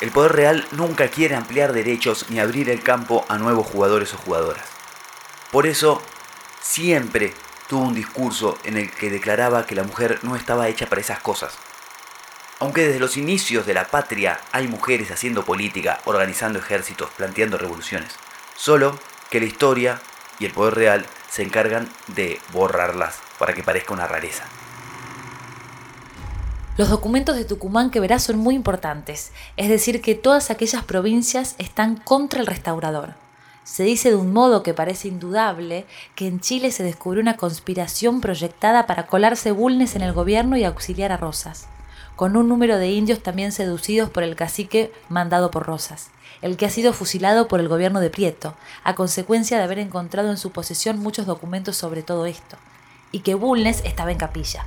El poder real nunca quiere ampliar derechos ni abrir el campo a nuevos jugadores o jugadoras. Por eso, siempre tuvo un discurso en el que declaraba que la mujer no estaba hecha para esas cosas. Aunque desde los inicios de la patria hay mujeres haciendo política, organizando ejércitos, planteando revoluciones. Solo que la historia y el poder real se encargan de borrarlas para que parezca una rareza. Los documentos de Tucumán que verás son muy importantes, es decir, que todas aquellas provincias están contra el restaurador. Se dice de un modo que parece indudable que en Chile se descubrió una conspiración proyectada para colarse Bulnes en el gobierno y auxiliar a Rosas, con un número de indios también seducidos por el cacique mandado por Rosas, el que ha sido fusilado por el gobierno de Prieto, a consecuencia de haber encontrado en su posesión muchos documentos sobre todo esto, y que Bulnes estaba en capilla.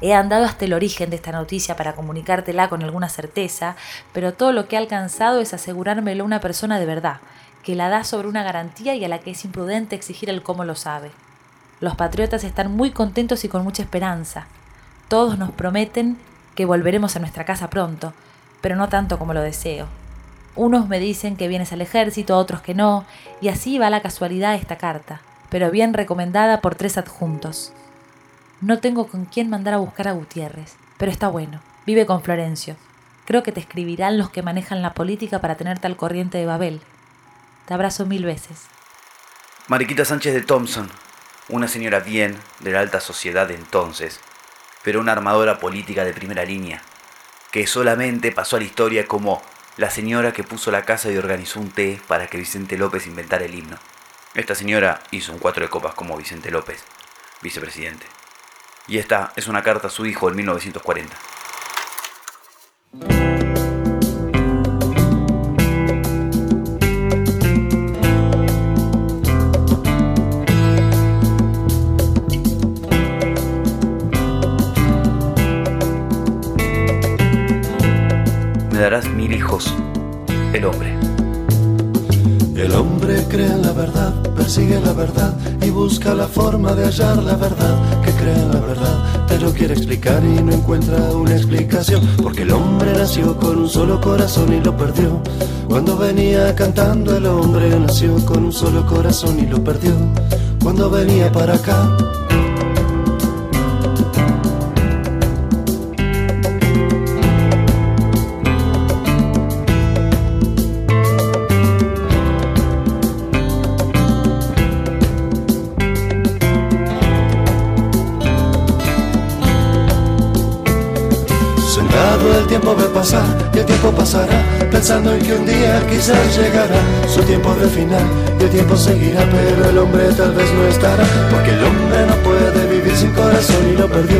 He andado hasta el origen de esta noticia para comunicártela con alguna certeza, pero todo lo que he alcanzado es asegurármelo una persona de verdad, que la da sobre una garantía y a la que es imprudente exigir el cómo lo sabe. Los patriotas están muy contentos y con mucha esperanza. Todos nos prometen que volveremos a nuestra casa pronto, pero no tanto como lo deseo. Unos me dicen que vienes al ejército, otros que no, y así va la casualidad esta carta, pero bien recomendada por tres adjuntos. No tengo con quién mandar a buscar a Gutiérrez, pero está bueno. Vive con Florencio. Creo que te escribirán los que manejan la política para tenerte al corriente de Babel. Te abrazo mil veces. Mariquita Sánchez de Thompson, una señora bien de la alta sociedad de entonces, pero una armadora política de primera línea, que solamente pasó a la historia como la señora que puso la casa y organizó un té para que Vicente López inventara el himno. Esta señora hizo un cuatro de copas como Vicente López, vicepresidente. Y esta es una carta a su hijo en 1940. Me darás mil hijos, el hombre. El hombre cree en la verdad, persigue la verdad y busca la forma de hallar la verdad, que cree en la verdad, pero quiere explicar y no encuentra una explicación, porque el hombre nació con un solo corazón y lo perdió. Cuando venía cantando el hombre nació con un solo corazón y lo perdió. Cuando venía para acá el tiempo ve pasar y el tiempo pasará, pensando en que un día quizás llegará su tiempo de final y el tiempo seguirá, pero el hombre tal vez no estará, porque el hombre no puede vivir sin corazón y lo perdió.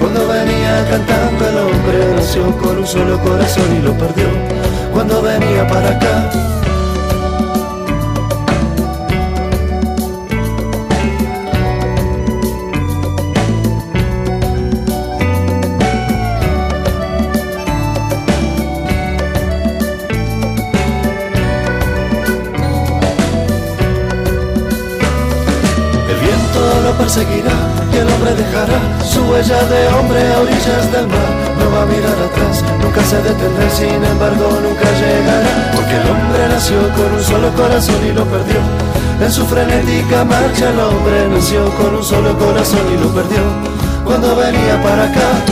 Cuando venía cantando el hombre nació con un solo corazón y lo perdió. Cuando venía para acá perseguirá y el hombre dejará su huella de hombre a orillas del mar. No va a mirar atrás, nunca se detendrá, sin embargo nunca llegará. Porque el hombre nació con un solo corazón y lo perdió. En su frenética marcha el hombre nació con un solo corazón y lo perdió. Cuando venía para acá